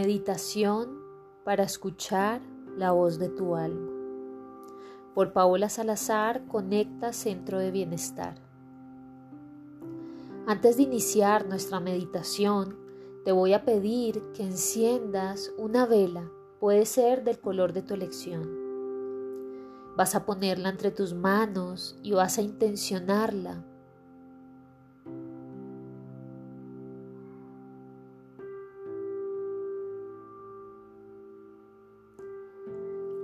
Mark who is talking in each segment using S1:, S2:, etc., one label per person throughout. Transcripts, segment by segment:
S1: Meditación para escuchar la voz de tu alma. Por Paola Salazar, Conecta Centro de Bienestar. Antes de iniciar nuestra meditación, te voy a pedir que enciendas una vela, puede ser del color de tu elección. Vas a ponerla entre tus manos y vas a intencionarla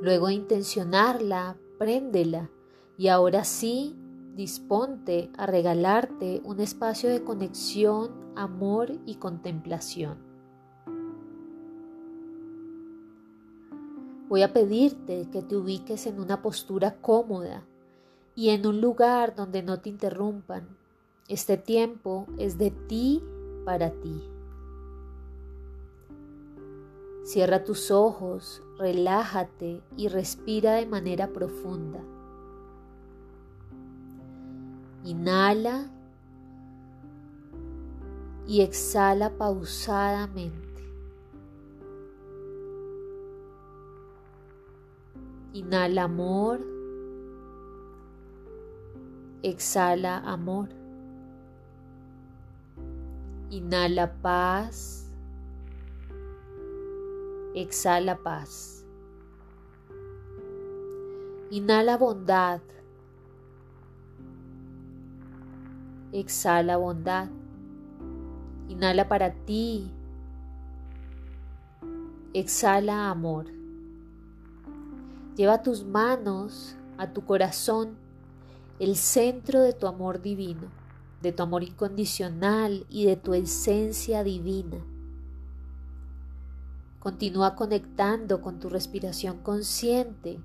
S1: Luego intencionarla, préndela y ahora sí, disponte a regalarte un espacio de conexión, amor y contemplación. Voy a pedirte que te ubiques en una postura cómoda y en un lugar donde no te interrumpan. Este tiempo es de ti para ti. Cierra tus ojos, relájate y respira de manera profunda. Inhala y exhala pausadamente. Inhala amor. Exhala amor. Inhala paz. Exhala paz. Inhala bondad. Exhala bondad. Inhala para ti. Exhala amor. Lleva tus manos a tu corazón, el centro de tu amor divino, de tu amor incondicional y de tu esencia divina. Continúa conectando con tu respiración consciente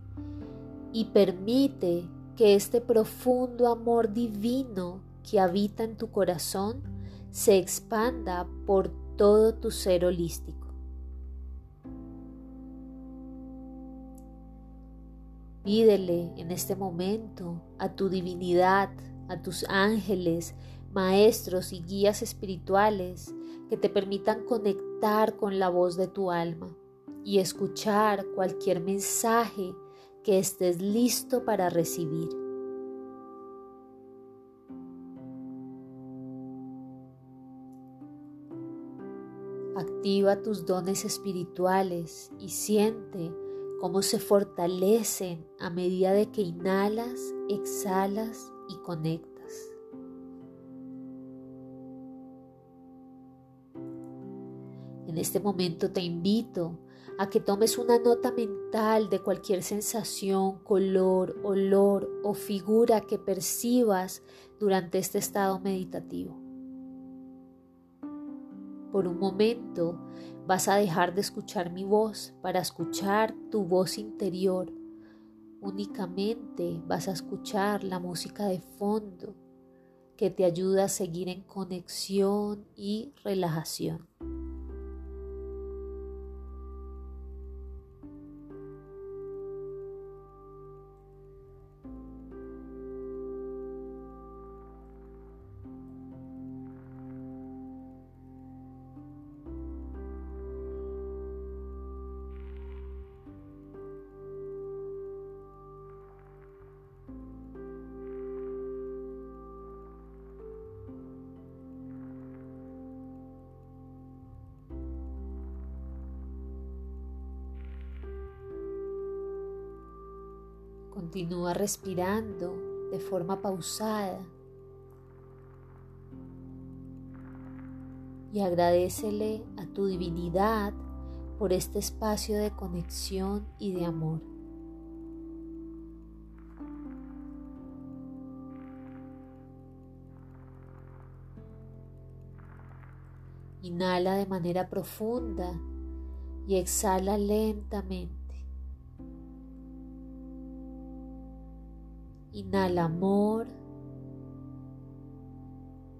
S1: y permite que este profundo amor divino que habita en tu corazón se expanda por todo tu ser holístico. Pídele en este momento a tu divinidad, a tus ángeles, maestros y guías espirituales que te permitan conectar con la voz de tu alma y escuchar cualquier mensaje que estés listo para recibir. Activa tus dones espirituales y siente cómo se fortalecen a medida de que inhalas, exhalas y conectas. Este momento te invito a que tomes una nota mental de cualquier sensación, color, olor o figura que percibas durante este estado meditativo. Por un momento vas a dejar de escuchar mi voz para escuchar tu voz interior. Únicamente vas a escuchar la música de fondo que te ayuda a seguir en conexión y relajación. Continúa respirando de forma pausada y agradecele a tu divinidad por este espacio de conexión y de amor. Inhala de manera profunda y exhala lentamente. Inhala amor.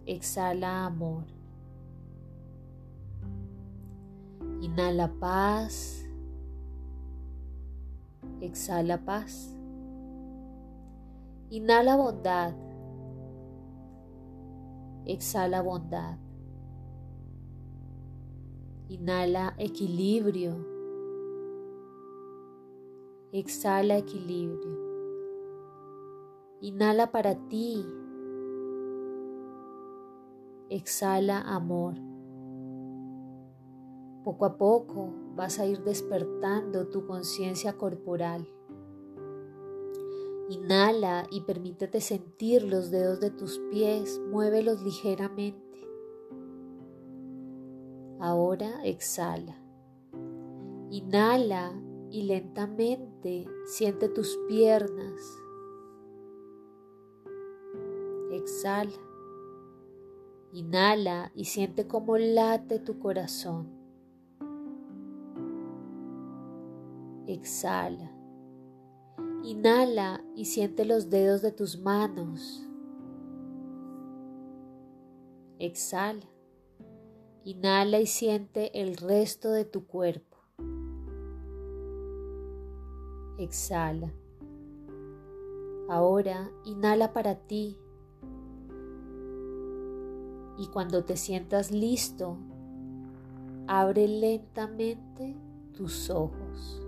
S1: Exhala amor. Inhala paz. Exhala paz. Inhala bondad. Exhala bondad. Inhala equilibrio. Exhala equilibrio. Inhala para ti. Exhala amor. Poco a poco vas a ir despertando tu conciencia corporal. Inhala y permítete sentir los dedos de tus pies, muévelos ligeramente. Ahora exhala. Inhala y lentamente siente tus piernas. Exhala. Inhala y siente cómo late tu corazón. Exhala. Inhala y siente los dedos de tus manos. Exhala. Inhala y siente el resto de tu cuerpo. Exhala. Ahora inhala para ti. Y cuando te sientas listo, abre lentamente tus ojos.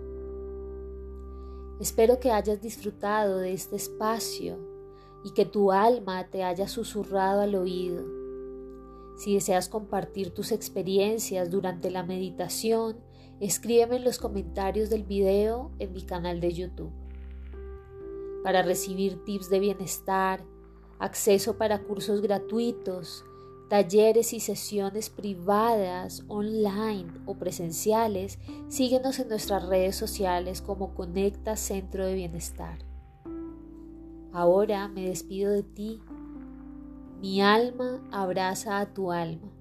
S1: Espero que hayas disfrutado de este espacio y que tu alma te haya susurrado al oído. Si deseas compartir tus experiencias durante la meditación, escríbeme en los comentarios del video en mi canal de YouTube. Para recibir tips de bienestar, acceso para cursos gratuitos, talleres y sesiones privadas, online o presenciales, síguenos en nuestras redes sociales como Conecta Centro de Bienestar. Ahora me despido de ti. Mi alma abraza a tu alma.